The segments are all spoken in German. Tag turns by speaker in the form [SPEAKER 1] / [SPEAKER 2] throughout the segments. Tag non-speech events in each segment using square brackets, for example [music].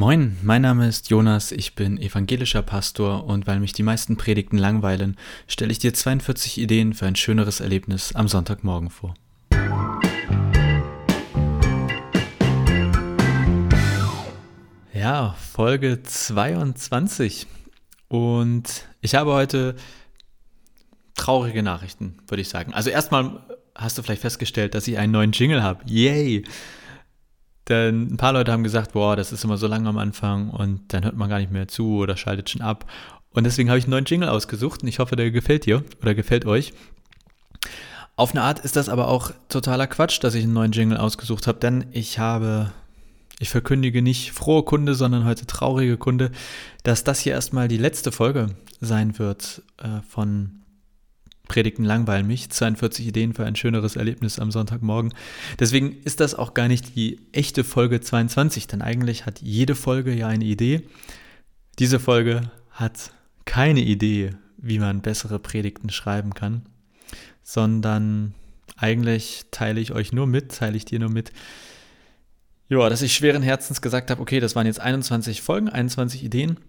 [SPEAKER 1] Moin, mein Name ist Jonas, ich bin evangelischer Pastor und weil mich die meisten Predigten langweilen, stelle ich dir 42 Ideen für ein schöneres Erlebnis am Sonntagmorgen vor. Ja, Folge 22 und ich habe heute traurige Nachrichten, würde ich sagen. Also erstmal hast du vielleicht festgestellt, dass ich einen neuen Jingle habe. Yay! Denn ein paar Leute haben gesagt, boah, das ist immer so lang am Anfang und dann hört man gar nicht mehr zu oder schaltet schon ab. Und deswegen habe ich einen neuen Jingle ausgesucht und ich hoffe, der gefällt dir oder gefällt euch. Auf eine Art ist das aber auch totaler Quatsch, dass ich einen neuen Jingle ausgesucht habe, denn ich habe, ich verkündige nicht frohe Kunde, sondern heute traurige Kunde, dass das hier erstmal die letzte Folge sein wird äh, von Predigten langweilen mich. 42 Ideen für ein schöneres Erlebnis am Sonntagmorgen. Deswegen ist das auch gar nicht die echte Folge 22, denn eigentlich hat jede Folge ja eine Idee. Diese Folge hat keine Idee, wie man bessere Predigten schreiben kann, sondern eigentlich teile ich euch nur mit, teile ich dir nur mit, ja, dass ich schweren Herzens gesagt habe, okay, das waren jetzt 21 Folgen, 21 Ideen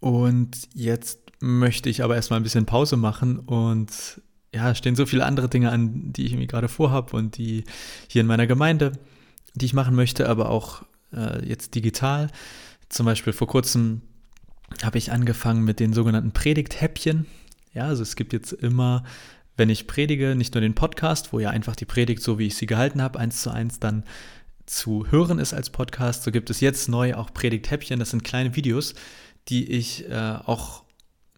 [SPEAKER 1] und jetzt möchte ich aber erstmal ein bisschen Pause machen und ja, stehen so viele andere Dinge an, die ich irgendwie gerade vorhabe und die hier in meiner Gemeinde, die ich machen möchte, aber auch äh, jetzt digital. Zum Beispiel vor kurzem habe ich angefangen mit den sogenannten Predigthäppchen. Ja, also es gibt jetzt immer, wenn ich predige, nicht nur den Podcast, wo ja einfach die Predigt, so wie ich sie gehalten habe, eins zu eins dann zu hören ist als Podcast, so gibt es jetzt neu auch Predigthäppchen. Das sind kleine Videos, die ich äh, auch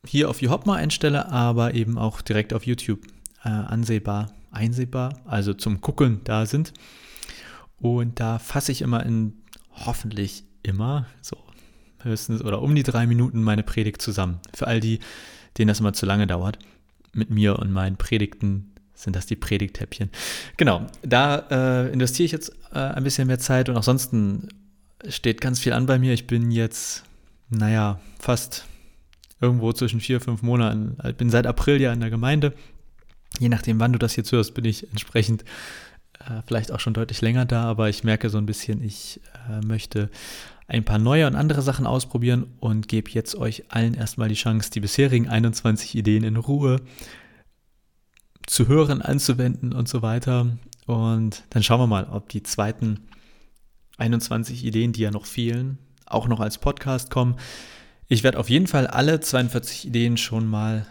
[SPEAKER 1] hier auf YouHopma einstelle, aber eben auch direkt auf YouTube äh, ansehbar, einsehbar, also zum Gucken da sind. Und da fasse ich immer in hoffentlich immer so höchstens oder um die drei Minuten meine Predigt zusammen. Für all die, denen das immer zu lange dauert. Mit mir und meinen Predigten sind das die Predigthäppchen. Genau, da äh, investiere ich jetzt äh, ein bisschen mehr Zeit und ansonsten steht ganz viel an bei mir. Ich bin jetzt, naja, fast irgendwo zwischen vier, fünf Monaten. Ich bin seit April ja in der Gemeinde. Je nachdem, wann du das jetzt hörst, bin ich entsprechend äh, vielleicht auch schon deutlich länger da, aber ich merke so ein bisschen, ich äh, möchte ein paar neue und andere Sachen ausprobieren und gebe jetzt euch allen erstmal die Chance, die bisherigen 21 Ideen in Ruhe zu hören, anzuwenden und so weiter. Und dann schauen wir mal, ob die zweiten 21 Ideen, die ja noch fehlen, auch noch als Podcast kommen. Ich werde auf jeden Fall alle 42 Ideen schon mal,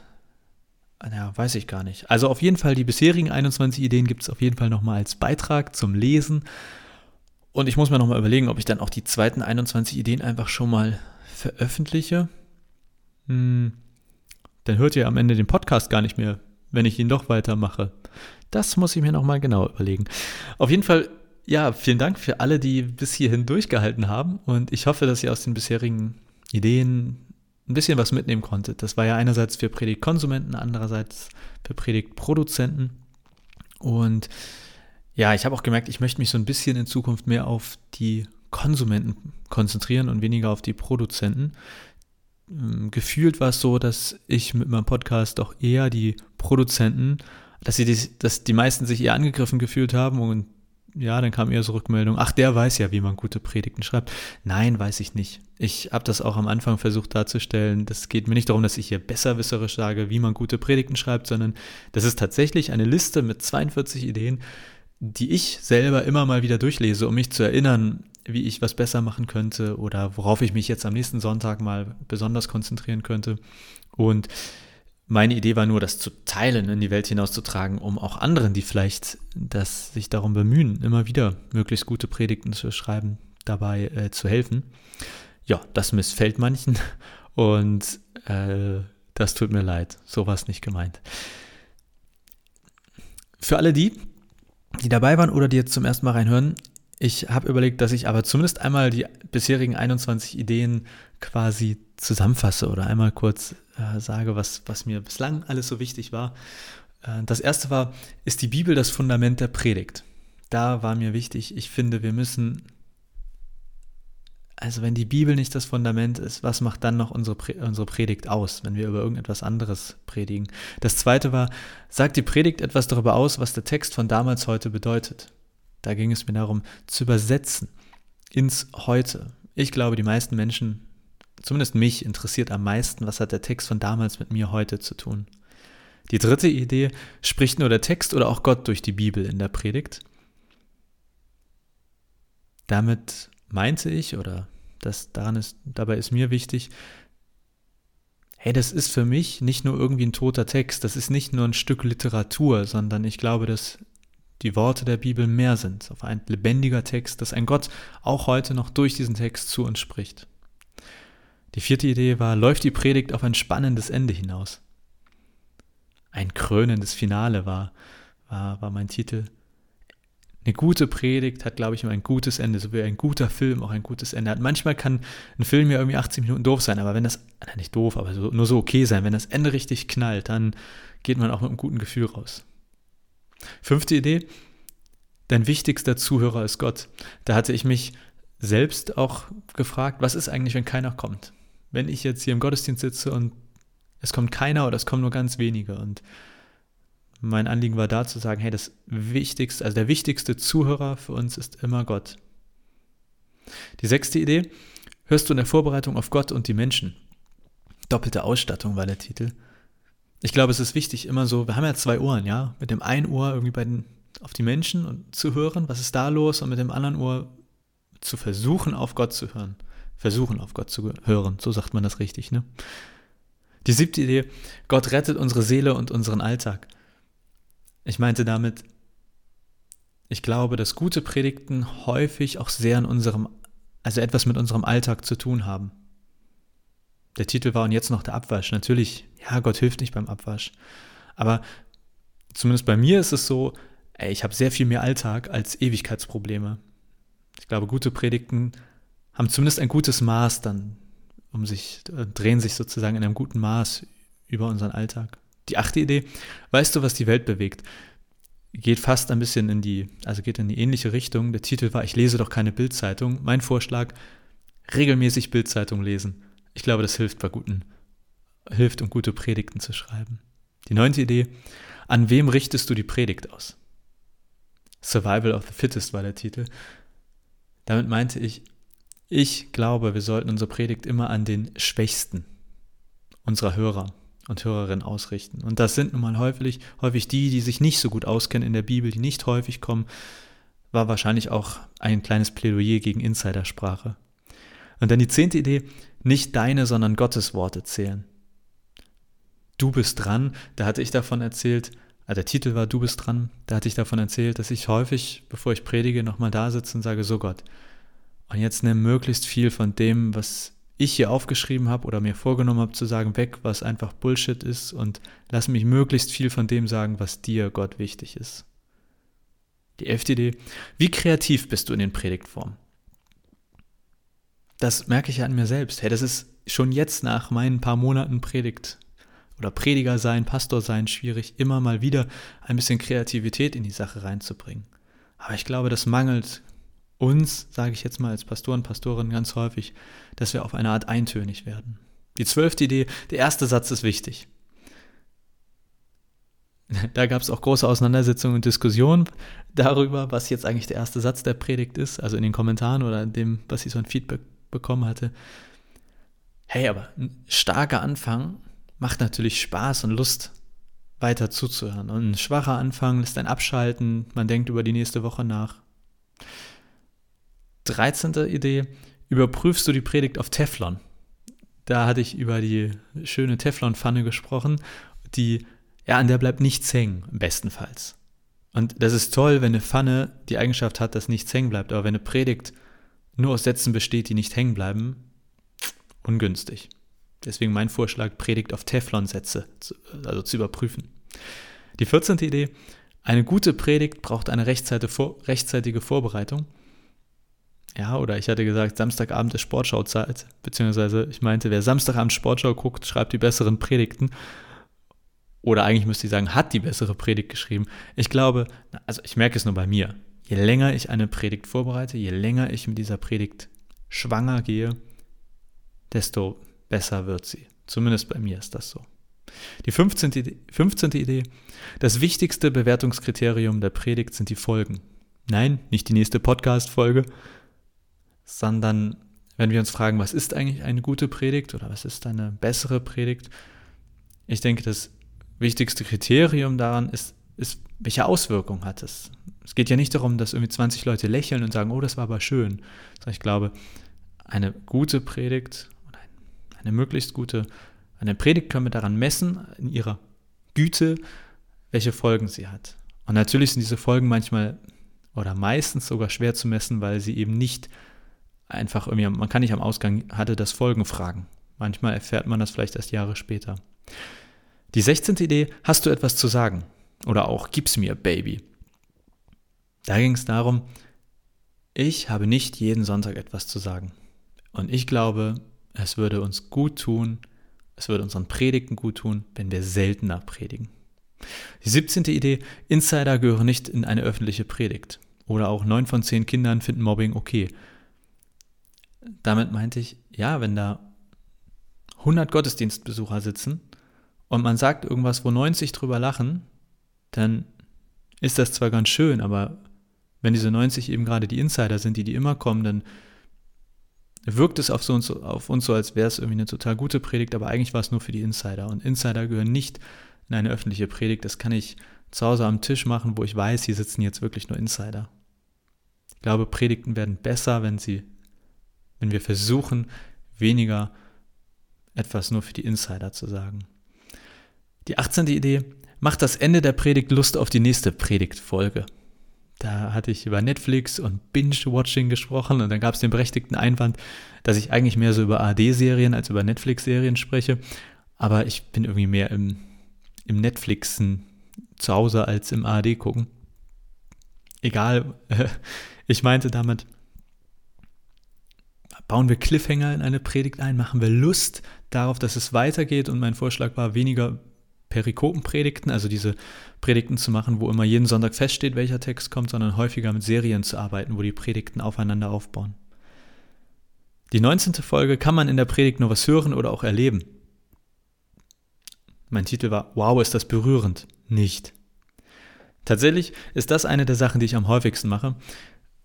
[SPEAKER 1] naja, weiß ich gar nicht. Also auf jeden Fall die bisherigen 21 Ideen gibt es auf jeden Fall nochmal als Beitrag zum Lesen. Und ich muss mir nochmal überlegen, ob ich dann auch die zweiten 21 Ideen einfach schon mal veröffentliche. Hm, dann hört ihr am Ende den Podcast gar nicht mehr, wenn ich ihn doch weitermache. Das muss ich mir nochmal genau überlegen. Auf jeden Fall, ja, vielen Dank für alle, die bis hierhin durchgehalten haben. Und ich hoffe, dass ihr aus den bisherigen Ideen ein bisschen was mitnehmen konntet. Das war ja einerseits für Predigtkonsumenten, andererseits für Predigtproduzenten. Und ja, ich habe auch gemerkt, ich möchte mich so ein bisschen in Zukunft mehr auf die Konsumenten konzentrieren und weniger auf die Produzenten. Ähm, gefühlt war es so, dass ich mit meinem Podcast auch eher die Produzenten, dass sie die, dass die meisten sich eher angegriffen gefühlt haben und ja, dann kam eher so Rückmeldung, ach, der weiß ja, wie man gute Predigten schreibt. Nein, weiß ich nicht. Ich habe das auch am Anfang versucht darzustellen. Das geht mir nicht darum, dass ich hier besserwisserisch sage, wie man gute Predigten schreibt, sondern das ist tatsächlich eine Liste mit 42 Ideen, die ich selber immer mal wieder durchlese, um mich zu erinnern, wie ich was besser machen könnte oder worauf ich mich jetzt am nächsten Sonntag mal besonders konzentrieren könnte. Und meine Idee war nur, das zu teilen, in die Welt hinauszutragen, um auch anderen, die vielleicht das sich darum bemühen, immer wieder möglichst gute Predigten zu schreiben, dabei äh, zu helfen. Ja, das missfällt manchen [laughs] und äh, das tut mir leid. So war es nicht gemeint. Für alle die, die dabei waren oder die jetzt zum ersten Mal reinhören, ich habe überlegt, dass ich aber zumindest einmal die bisherigen 21 Ideen quasi zusammenfasse oder einmal kurz äh, sage, was, was mir bislang alles so wichtig war. Äh, das erste war, ist die Bibel das Fundament der Predigt? Da war mir wichtig, ich finde, wir müssen, also wenn die Bibel nicht das Fundament ist, was macht dann noch unsere, unsere Predigt aus, wenn wir über irgendetwas anderes predigen? Das zweite war, sagt die Predigt etwas darüber aus, was der Text von damals heute bedeutet? Da ging es mir darum, zu übersetzen ins Heute, Ich glaube, die meisten Menschen, zumindest mich, interessiert am meisten, was hat der Text von damals mit mir heute zu tun. Die dritte Idee, spricht nur der Text oder auch Gott durch die Bibel in der Predigt? Damit meinte ich, oder das daran ist, dabei ist mir wichtig, hey, das ist für mich nicht nur irgendwie ein toter Text, das ist nicht nur ein Stück Literatur, sondern ich glaube, dass die Worte der Bibel mehr sind, auf ein lebendiger Text, dass ein Gott auch heute noch durch diesen Text zu uns spricht. Die vierte Idee war, läuft die Predigt auf ein spannendes Ende hinaus? Ein krönendes Finale war, war, war mein Titel. Eine gute Predigt hat, glaube ich, immer ein gutes Ende, so wie ein guter Film auch ein gutes Ende hat. Manchmal kann ein Film ja irgendwie 80 Minuten doof sein, aber wenn das, nicht doof, aber so, nur so okay sein, wenn das Ende richtig knallt, dann geht man auch mit einem guten Gefühl raus. Fünfte Idee, dein wichtigster Zuhörer ist Gott. Da hatte ich mich selbst auch gefragt, was ist eigentlich, wenn keiner kommt? Wenn ich jetzt hier im Gottesdienst sitze und es kommt keiner oder es kommen nur ganz wenige und mein Anliegen war da zu sagen, hey, das Wichtigste, also der wichtigste Zuhörer für uns ist immer Gott. Die sechste Idee, hörst du in der Vorbereitung auf Gott und die Menschen. Doppelte Ausstattung war der Titel. Ich glaube, es ist wichtig, immer so, wir haben ja zwei Ohren, ja, mit dem einen Ohr irgendwie bei den, auf die Menschen und zu hören, was ist da los, und mit dem anderen Ohr zu versuchen, auf Gott zu hören. Versuchen, auf Gott zu hören, so sagt man das richtig, ne? Die siebte Idee, Gott rettet unsere Seele und unseren Alltag. Ich meinte damit, ich glaube, dass gute Predigten häufig auch sehr in unserem, also etwas mit unserem Alltag zu tun haben. Der Titel war und jetzt noch der Abwasch. Natürlich, ja, Gott hilft nicht beim Abwasch. Aber zumindest bei mir ist es so, ey, ich habe sehr viel mehr Alltag als Ewigkeitsprobleme. Ich glaube, gute Predigten haben zumindest ein gutes Maß dann, um sich, äh, drehen sich sozusagen in einem guten Maß über unseren Alltag. Die achte Idee, weißt du, was die Welt bewegt? Geht fast ein bisschen in die, also geht in die ähnliche Richtung. Der Titel war, ich lese doch keine Bildzeitung. Mein Vorschlag, regelmäßig Bildzeitung lesen. Ich glaube, das hilft bei guten, hilft, um gute Predigten zu schreiben. Die neunte Idee, an wem richtest du die Predigt aus? Survival of the Fittest war der Titel. Damit meinte ich, ich glaube, wir sollten unsere Predigt immer an den Schwächsten unserer Hörer und Hörerinnen ausrichten. Und das sind nun mal häufig, häufig die, die sich nicht so gut auskennen in der Bibel, die nicht häufig kommen, war wahrscheinlich auch ein kleines Plädoyer gegen Insidersprache. Und dann die zehnte Idee, nicht deine, sondern Gottes Worte zählen. Du bist dran, da hatte ich davon erzählt, also der Titel war Du bist dran, da hatte ich davon erzählt, dass ich häufig, bevor ich predige, nochmal da sitze und sage, so Gott, und jetzt nimm möglichst viel von dem, was ich hier aufgeschrieben habe oder mir vorgenommen habe zu sagen, weg, was einfach Bullshit ist und lass mich möglichst viel von dem sagen, was dir, Gott, wichtig ist. Die Idee, wie kreativ bist du in den Predigtformen? Das merke ich ja an mir selbst. Hey, das ist schon jetzt nach meinen paar Monaten Predigt oder Prediger sein, Pastor sein schwierig, immer mal wieder ein bisschen Kreativität in die Sache reinzubringen. Aber ich glaube, das mangelt uns, sage ich jetzt mal als Pastoren, Pastorin ganz häufig, dass wir auf eine Art eintönig werden. Die zwölfte Idee, der erste Satz ist wichtig. [laughs] Da gab es auch große Auseinandersetzungen und Diskussionen darüber, was jetzt eigentlich der erste Satz der Predigt ist, also in den Kommentaren oder in dem, was ich so ein Feedback bekommen hatte. Hey, aber ein starker Anfang macht natürlich Spaß und Lust, weiter zuzuhören. Und ein schwacher Anfang lässt ein abschalten, man denkt über die nächste Woche nach. 13. Idee, überprüfst du die Predigt auf Teflon. Da hatte ich über die schöne Teflon-Pfanne gesprochen, die, ja, an der bleibt nichts hängen, bestenfalls. Und das ist toll, wenn eine Pfanne die Eigenschaft hat, dass nichts hängen bleibt, aber wenn eine Predigt nur aus Sätzen besteht, die nicht hängen bleiben, ungünstig. Deswegen mein Vorschlag, Predigt auf Teflon-Sätze, also zu überprüfen. Die 14. Idee, eine gute Predigt braucht eine rechtzeitige Vorbereitung. Ja, oder ich hatte gesagt, Samstagabend ist Sportschauzeit, beziehungsweise ich meinte, wer Samstagabend Sportschau guckt, schreibt die besseren Predigten. Oder eigentlich müsste ich sagen, hat die bessere Predigt geschrieben. Ich glaube, also ich merke es nur bei mir. Je länger ich eine Predigt vorbereite, je länger ich mit dieser Predigt schwanger gehe, desto besser wird sie. Zumindest bei mir ist das so. Die 15. 15. Idee. Das wichtigste Bewertungskriterium der Predigt sind die Folgen. Nein, nicht die nächste Podcast-Folge, sondern wenn wir uns fragen, was ist eigentlich eine gute Predigt oder was ist eine bessere Predigt, ich denke, das wichtigste Kriterium daran ist, ist welche Auswirkung hat es? Es geht ja nicht darum, dass irgendwie 20 Leute lächeln und sagen, oh, das war aber schön. Sondern ich glaube, eine gute Predigt eine möglichst gute, eine Predigt können wir daran messen, in ihrer Güte, welche Folgen sie hat. Und natürlich sind diese Folgen manchmal oder meistens sogar schwer zu messen, weil sie eben nicht einfach irgendwie, man kann nicht am Ausgang, hatte das Folgen fragen. Manchmal erfährt man das vielleicht erst Jahre später. Die 16. Idee, hast du etwas zu sagen? Oder auch, gib's mir, Baby. Da ging es darum, ich habe nicht jeden Sonntag etwas zu sagen. Und ich glaube, es würde uns gut tun, es würde unseren Predigten gut tun, wenn wir seltener predigen. Die 17. Idee, Insider gehören nicht in eine öffentliche Predigt. Oder auch 9 von 10 Kindern finden Mobbing okay. Damit meinte ich, ja, wenn da 100 Gottesdienstbesucher sitzen und man sagt irgendwas, wo 90 drüber lachen, dann ist das zwar ganz schön, aber wenn diese 90 eben gerade die Insider sind, die, die immer kommen, dann wirkt es auf, so uns, auf uns so, als wäre es irgendwie eine total gute Predigt, aber eigentlich war es nur für die Insider. Und Insider gehören nicht in eine öffentliche Predigt. Das kann ich zu Hause am Tisch machen, wo ich weiß, hier sitzen jetzt wirklich nur Insider. Ich glaube, Predigten werden besser, wenn sie, wenn wir versuchen, weniger etwas nur für die Insider zu sagen. Die 18. Idee, macht das Ende der Predigt Lust auf die nächste Predigtfolge. Da hatte ich über Netflix und Binge-Watching gesprochen und dann gab es den berechtigten Einwand, dass ich eigentlich mehr so über AD-Serien als über Netflix-Serien spreche. Aber ich bin irgendwie mehr im, im Netflixen zu Hause als im AD gucken. Egal, [laughs] ich meinte damit, bauen wir Cliffhanger in eine Predigt ein, machen wir Lust darauf, dass es weitergeht und mein Vorschlag war, weniger Perikopenpredigten, also diese Predigten zu machen, wo immer jeden Sonntag feststeht, welcher Text kommt, sondern häufiger mit Serien zu arbeiten, wo die Predigten aufeinander aufbauen. Die 19. Folge kann man in der Predigt nur was hören oder auch erleben. Mein Titel war Wow, ist das berührend? Nicht. Tatsächlich ist das eine der Sachen, die ich am häufigsten mache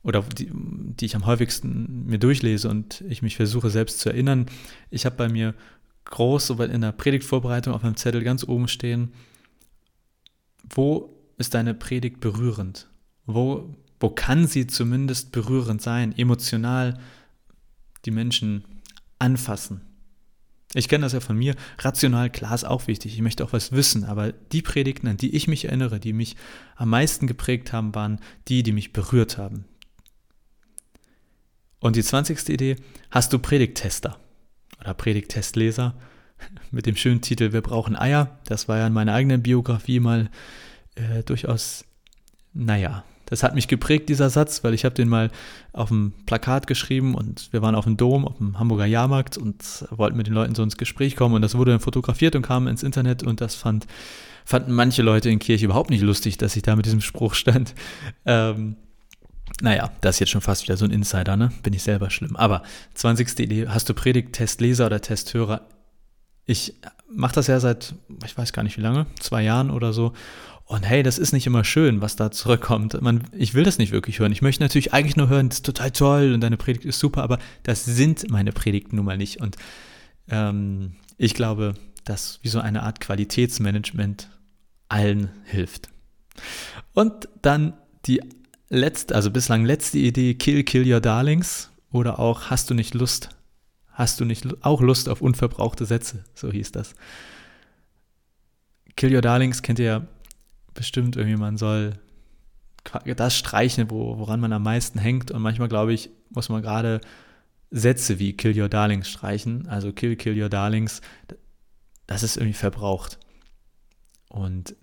[SPEAKER 1] oder die, die ich am häufigsten mir durchlese und ich mich versuche selbst zu erinnern. Ich habe bei mir groß, in der Predigtvorbereitung auf meinem Zettel ganz oben stehen, wo ist deine Predigt berührend? Wo, wo kann sie zumindest berührend sein, emotional die Menschen anfassen? Ich kenne das ja von mir. Rational, klar, ist auch wichtig. Ich möchte auch was wissen. Aber die Predigten, an die ich mich erinnere, die mich am meisten geprägt haben, waren die, die mich berührt haben. Und die 20. Idee, hast du Predigttester? oder Predigtestleser [laughs] mit dem schönen Titel Wir brauchen Eier. Das war ja in meiner eigenen Biografie mal äh, durchaus, naja, das hat mich geprägt, dieser Satz, weil ich habe den mal auf dem Plakat geschrieben und wir waren auf dem Dom, auf dem Hamburger Jahrmarkt und wollten mit den Leuten so ins Gespräch kommen und das wurde dann fotografiert und kam ins Internet und das fand, fanden manche Leute in Kirche überhaupt nicht lustig, dass ich da mit diesem Spruch stand. Ähm, naja, das ist jetzt schon fast wieder so ein Insider, ne? Bin ich selber schlimm. Aber 20. Idee, hast du Predigt, Testleser oder Testhörer? Ich mache das ja seit, ich weiß gar nicht wie lange, zwei Jahren oder so. Und hey, das ist nicht immer schön, was da zurückkommt. Man, ich will das nicht wirklich hören. Ich möchte natürlich eigentlich nur hören, das ist total toll und deine Predigt ist super, aber das sind meine Predigten nun mal nicht. Und ähm, ich glaube, dass wie so eine Art Qualitätsmanagement allen hilft. Und dann die letzte, also bislang letzte Idee, Kill, Kill Your Darlings oder auch Hast du nicht Lust? Hast du nicht auch Lust auf unverbrauchte Sätze? So hieß das. Kill Your Darlings kennt ihr ja bestimmt irgendwie, man soll das streichen, wo, woran man am meisten hängt. Und manchmal, glaube ich, muss man gerade Sätze wie Kill Your Darlings streichen. Also Kill, Kill Your Darlings, das ist irgendwie verbraucht. Und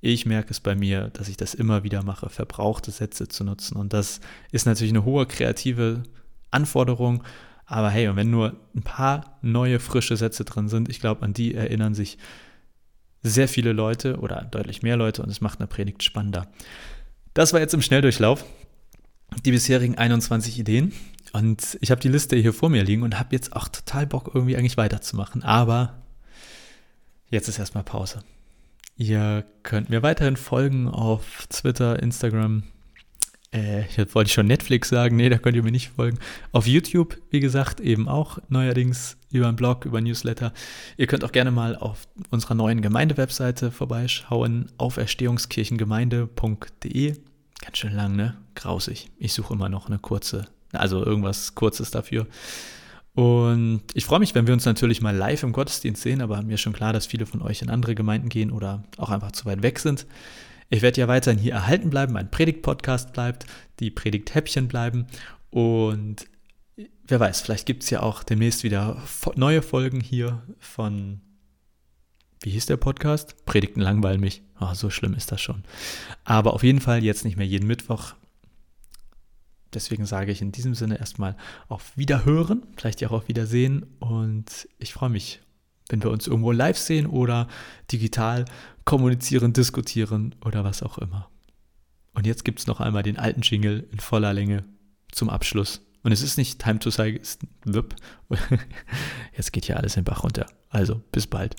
[SPEAKER 1] ich merke es bei mir, dass ich das immer wieder mache, verbrauchte Sätze zu nutzen. Und das ist natürlich eine hohe kreative Anforderung. Aber hey, und wenn nur ein paar neue, frische Sätze drin sind, ich glaube, an die erinnern sich sehr viele Leute oder deutlich mehr Leute und es macht eine Predigt spannender. Das war jetzt im Schnelldurchlauf die bisherigen 21 Ideen. Und ich habe die Liste hier vor mir liegen und habe jetzt auch total Bock, irgendwie eigentlich weiterzumachen. Aber jetzt ist erstmal Pause. Ihr könnt mir weiterhin folgen auf Twitter, Instagram, Äh, jetzt wollte ich schon Netflix sagen, nee, da könnt ihr mir nicht folgen. Auf YouTube, wie gesagt, eben auch neuerdings über einen Blog, über Newsletter. Ihr könnt auch gerne mal auf unserer neuen Gemeindewebseite vorbeischauen, auferstehungskirchengemeinde.de. Ganz schön lang, ne? Grausig. Ich suche immer noch eine kurze, also irgendwas Kurzes dafür. Und ich freue mich, wenn wir uns natürlich mal live im Gottesdienst sehen, aber mir ist schon klar, dass viele von euch in andere Gemeinden gehen oder auch einfach zu weit weg sind. Ich werde ja weiterhin hier erhalten bleiben, mein Predigt-Podcast bleibt, die Predigt-Häppchen bleiben und wer weiß, vielleicht gibt es ja auch demnächst wieder neue Folgen hier von, wie hieß der Podcast? Predigten langweilen mich. Oh, so schlimm ist das schon. Aber auf jeden Fall jetzt nicht mehr jeden Mittwoch. Deswegen sage ich in diesem Sinne erstmal auf Wiederhören, vielleicht auch auf Wiedersehen und ich freue mich, wenn wir uns irgendwo live sehen oder digital kommunizieren, diskutieren oder was auch immer. Und jetzt gibt es noch einmal den alten Jingle in voller Länge zum Abschluss. Und es ist nicht Time to Say, [laughs] Jetzt geht hier alles in den Bach runter. Also, bis bald.